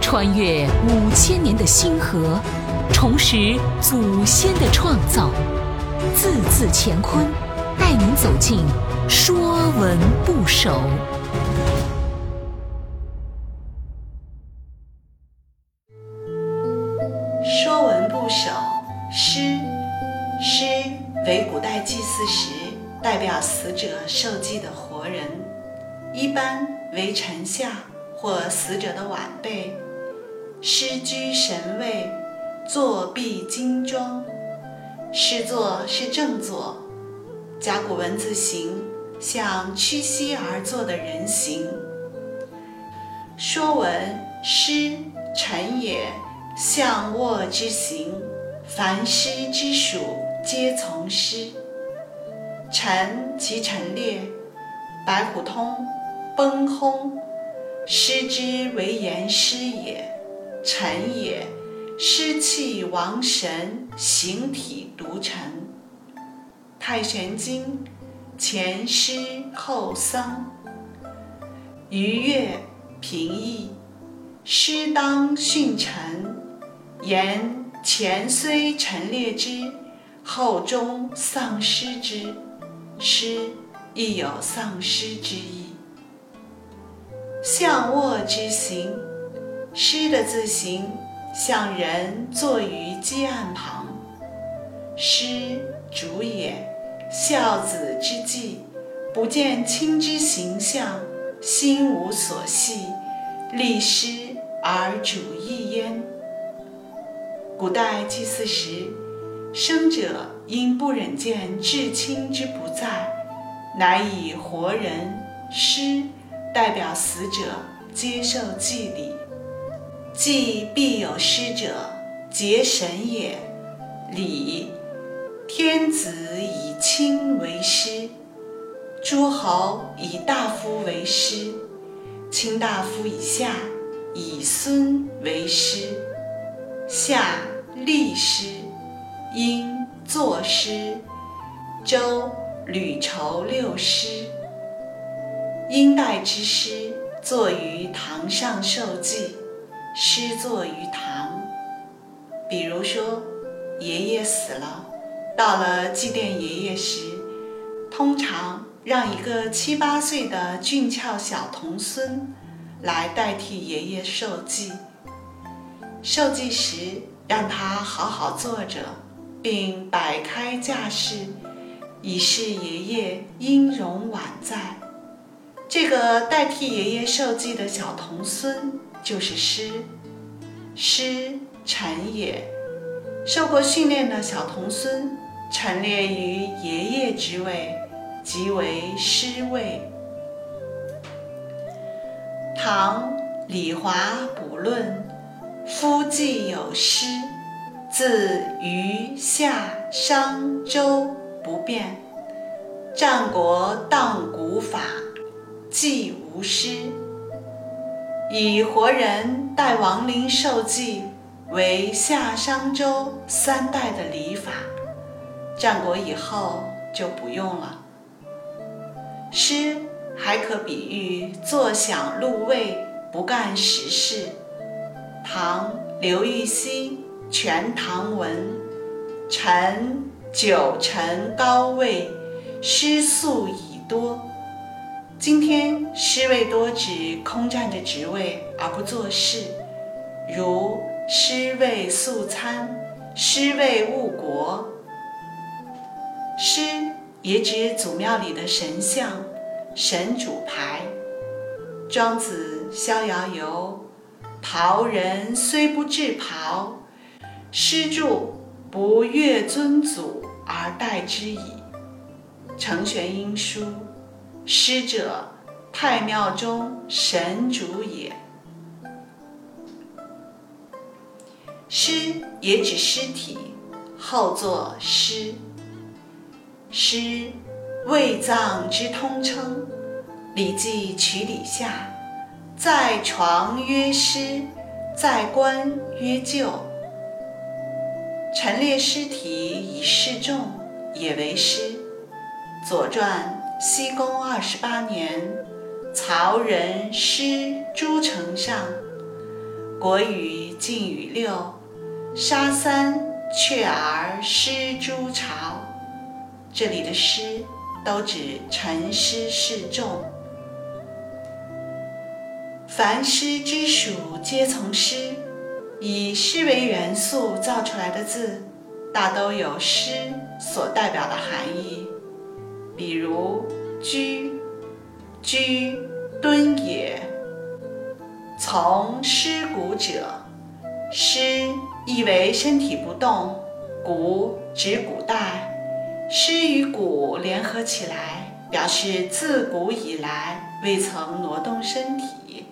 穿越五千年的星河，重拾祖先的创造，字字乾坤，带您走进《说文不首》。《说文不首》诗，诗为古代祭祀时代表死者受祭的活人，一般为臣下或死者的晚辈。诗居神位，作必精庄。诗作是正坐，甲骨文字形像屈膝而坐的人形。《说文》诗，臣也。象卧之行，凡诗之属，皆从诗。臣其陈列，白虎通，崩轰。诗之为言师也，臣也。失气亡神，形体独陈。太玄经，前诗后丧。逾越，平易。诗当训臣。言前虽陈列之，后终丧失之。诗亦有丧失之意。象卧之行，诗的字形像人坐于阶案旁。诗主也，孝子之祭，不见亲之形象，心无所系，立诗而主义焉。古代祭祀时，生者因不忍见至亲之不在，乃以活人尸代表死者接受祭礼。祭必有师者，结神也。礼，天子以亲为师，诸侯以大夫为师，卿大夫以下以孙为师。夏立师，殷作诗，周吕愁六师。殷代之诗作于堂上受祭，诗作于堂。比如说，爷爷死了，到了祭奠爷爷时，通常让一个七八岁的俊俏小童孙来代替爷爷受祭。受祭时，让他好好坐着，并摆开架势，以示爷爷音容宛在。这个代替爷爷受祭的小童孙就是师，师禅也。受过训练的小童孙陈列于爷爷之位，即为师位。唐李华补论。夫祭有师，自虞夏商周不变。战国荡古法，祭无师。以活人代亡灵受祭，为夏商周三代的礼法。战国以后就不用了。师还可比喻坐享禄位，不干实事。唐刘禹锡《全唐文》：臣九臣高位，师素已多。今天师位多指空占着职位而不做事，如师位素餐、师位误国。师也指祖庙里的神像、神主牌。庄子《逍遥游》。袍人虽不至袍，师著不越尊祖而待之矣。程玄英书：师者，太庙中神主也。尸也指尸体，后作尸。尸，卫葬之通称，《礼记·曲礼下》。在床曰尸，在棺曰柩。陈列尸体以示众，也为尸。《左传》西公二十八年，曹人诗诸城上，国语晋语六，杀三却而诗诸朝。这里的诗都指陈诗示众。凡诗之属皆从诗，以诗为元素造出来的字，大都有诗所代表的含义。比如“居”，“居”敦也。从尸骨者，尸意为身体不动，骨指古代，尸与骨联合起来，表示自古以来未曾挪动身体。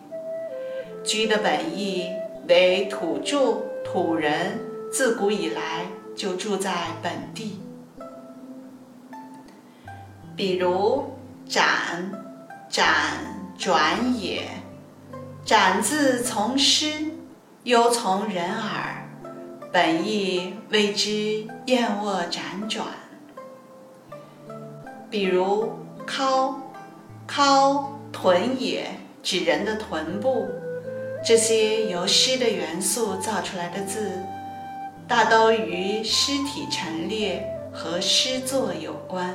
居的本意为土著、土人，自古以来就住在本地。比如“展”“展转也。展字从诗，又从人耳，本意谓之燕卧辗转。比如“尻”，“尻臀也”，指人的臀部。这些由诗的元素造出来的字，大都与尸体陈列和诗作有关。